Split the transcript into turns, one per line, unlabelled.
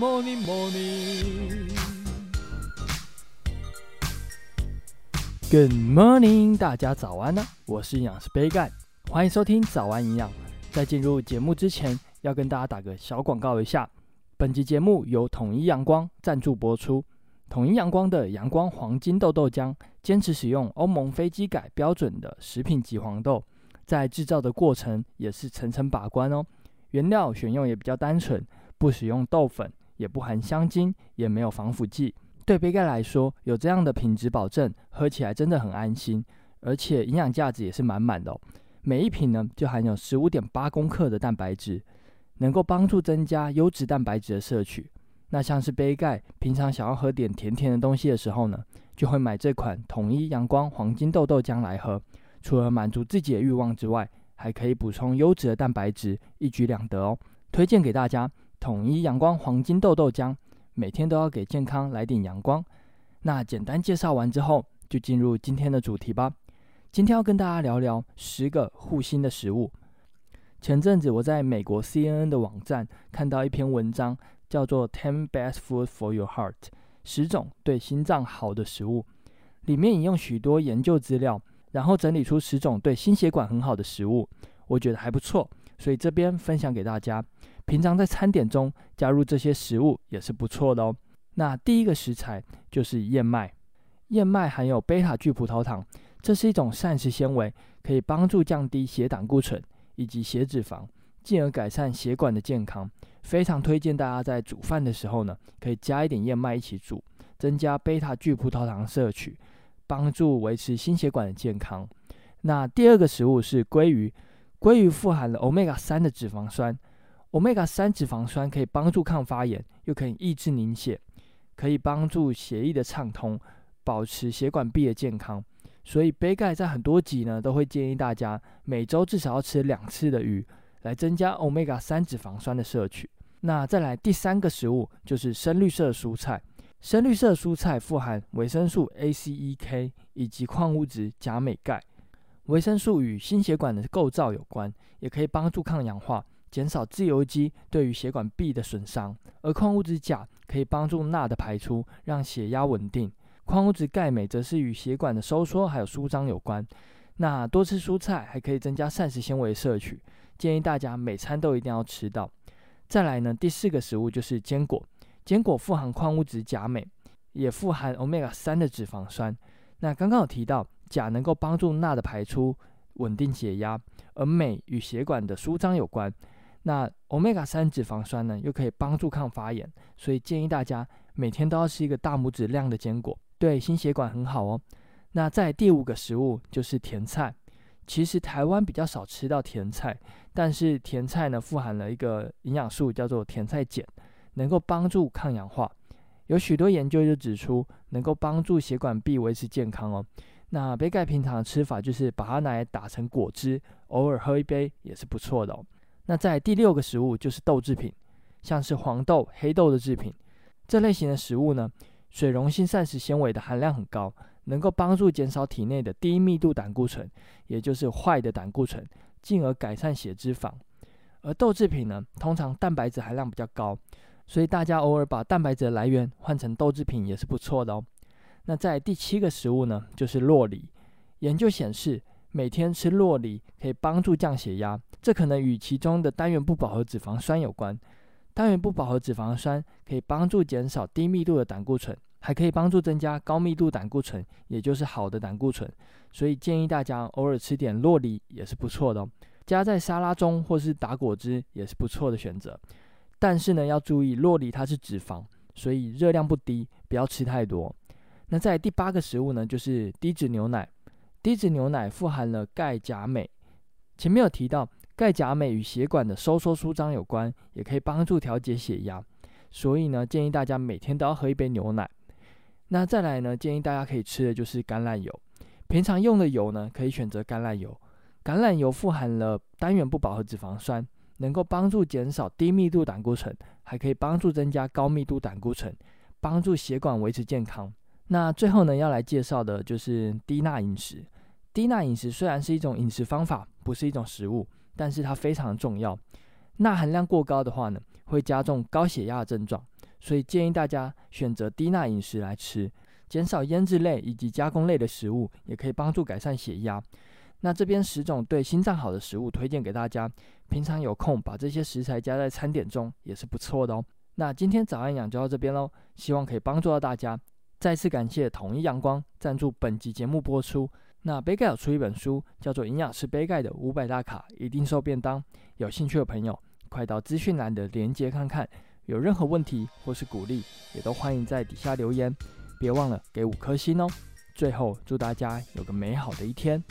morning, morning. Good morning，大家早安呢！我是营养师杯盖，欢迎收听早安营养。在进入节目之前，要跟大家打个小广告一下。本集节目由统一阳光赞助播出。统一阳光的阳光黄金豆豆浆，坚持使用欧盟非基改标准的食品级黄豆，在制造的过程也是层层把关哦。原料选用也比较单纯，不使用豆粉，也不含香精，也没有防腐剂。对杯盖来说，有这样的品质保证，喝起来真的很安心，而且营养价值也是满满的。每一瓶呢，就含有十五点八公克的蛋白质，能够帮助增加优质蛋白质的摄取。那像是杯盖平常想要喝点甜甜的东西的时候呢，就会买这款统一阳光黄金豆豆浆来喝。除了满足自己的欲望之外，还可以补充优质的蛋白质，一举两得哦。推荐给大家统一阳光黄金豆豆浆。每天都要给健康来点阳光。那简单介绍完之后，就进入今天的主题吧。今天要跟大家聊聊十个护心的食物。前阵子我在美国 CNN 的网站看到一篇文章，叫做《Ten Best Food for Your Heart》，十种对心脏好的食物。里面引用许多研究资料，然后整理出十种对心血管很好的食物。我觉得还不错，所以这边分享给大家。平常在餐点中加入这些食物也是不错的哦。那第一个食材就是燕麦，燕麦含有贝塔聚葡萄糖，这是一种膳食纤维，可以帮助降低血胆固醇以及血脂肪，进而改善血管的健康。非常推荐大家在煮饭的时候呢，可以加一点燕麦一起煮，增加贝塔聚葡萄糖摄取，帮助维持心血管的健康。那第二个食物是鲑鱼，鲑鱼富含了 Omega 三的脂肪酸。Omega 三脂肪酸可以帮助抗发炎，又可以抑制凝血，可以帮助血液的畅通，保持血管壁的健康。所以杯盖在很多集呢都会建议大家每周至少要吃两次的鱼，来增加 Omega 三脂肪酸的摄取。那再来第三个食物就是深绿色蔬菜，深绿色蔬菜富含维生素 A、C、E、K 以及矿物质钾、镁、钙。维生素与心血管的构造有关，也可以帮助抗氧化。减少自由基对于血管壁的损伤，而矿物质钾可以帮助钠的排出，让血压稳定。矿物质钙、镁则是与血管的收缩还有舒张有关。那多吃蔬菜还可以增加膳食纤维摄取，建议大家每餐都一定要吃到。再来呢，第四个食物就是坚果，坚果富含矿物质钾、镁，也富含欧米伽三的脂肪酸。那刚刚有提到钾能够帮助钠的排出，稳定血压，而镁与血管的舒张有关。那 Omega 三脂肪酸呢，又可以帮助抗发炎，所以建议大家每天都要吃一个大拇指量的坚果，对心血管很好哦。那在第五个食物就是甜菜，其实台湾比较少吃到甜菜，但是甜菜呢富含了一个营养素叫做甜菜碱，能够帮助抗氧化。有许多研究就指出，能够帮助血管壁维持健康哦。那杯盖平常的吃法就是把它拿来打成果汁，偶尔喝一杯也是不错的哦。那在第六个食物就是豆制品，像是黄豆、黑豆的制品，这类型的食物呢，水溶性膳食纤维的含量很高，能够帮助减少体内的低密度胆固醇，也就是坏的胆固醇，进而改善血脂肪。而豆制品呢，通常蛋白质含量比较高，所以大家偶尔把蛋白质的来源换成豆制品也是不错的哦。那在第七个食物呢，就是洛梨。研究显示，每天吃洛梨可以帮助降血压。这可能与其中的单元不饱和脂肪酸有关。单元不饱和脂肪酸可以帮助减少低密度的胆固醇，还可以帮助增加高密度胆固醇，也就是好的胆固醇。所以建议大家偶尔吃点洛梨也是不错的哦，加在沙拉中或是打果汁也是不错的选择。但是呢，要注意洛梨它是脂肪，所以热量不低，不要吃太多。那在第八个食物呢，就是低脂牛奶。低脂牛奶富含了钙、钾、镁。前面有提到。钙、钾、镁与血管的收缩舒张有关，也可以帮助调节血压。所以呢，建议大家每天都要喝一杯牛奶。那再来呢，建议大家可以吃的就是橄榄油。平常用的油呢，可以选择橄榄油。橄榄油富含了单元不饱和脂肪酸，能够帮助减少低密度胆固醇，还可以帮助增加高密度胆固醇，帮助血管维持健康。那最后呢，要来介绍的就是低钠饮食。低钠饮食虽然是一种饮食方法，不是一种食物。但是它非常重要，钠含量过高的话呢，会加重高血压的症状，所以建议大家选择低钠饮食来吃，减少腌制类以及加工类的食物，也可以帮助改善血压。那这边十种对心脏好的食物推荐给大家，平常有空把这些食材加在餐点中也是不错的哦。那今天早安养就到这边喽，希望可以帮助到大家。再次感谢统一阳光赞助本集节目播出。那杯盖有出一本书，叫做《营养师杯盖的五百大卡一定瘦便当》，有兴趣的朋友快到资讯栏的链接看看。有任何问题或是鼓励，也都欢迎在底下留言。别忘了给五颗星哦。最后，祝大家有个美好的一天。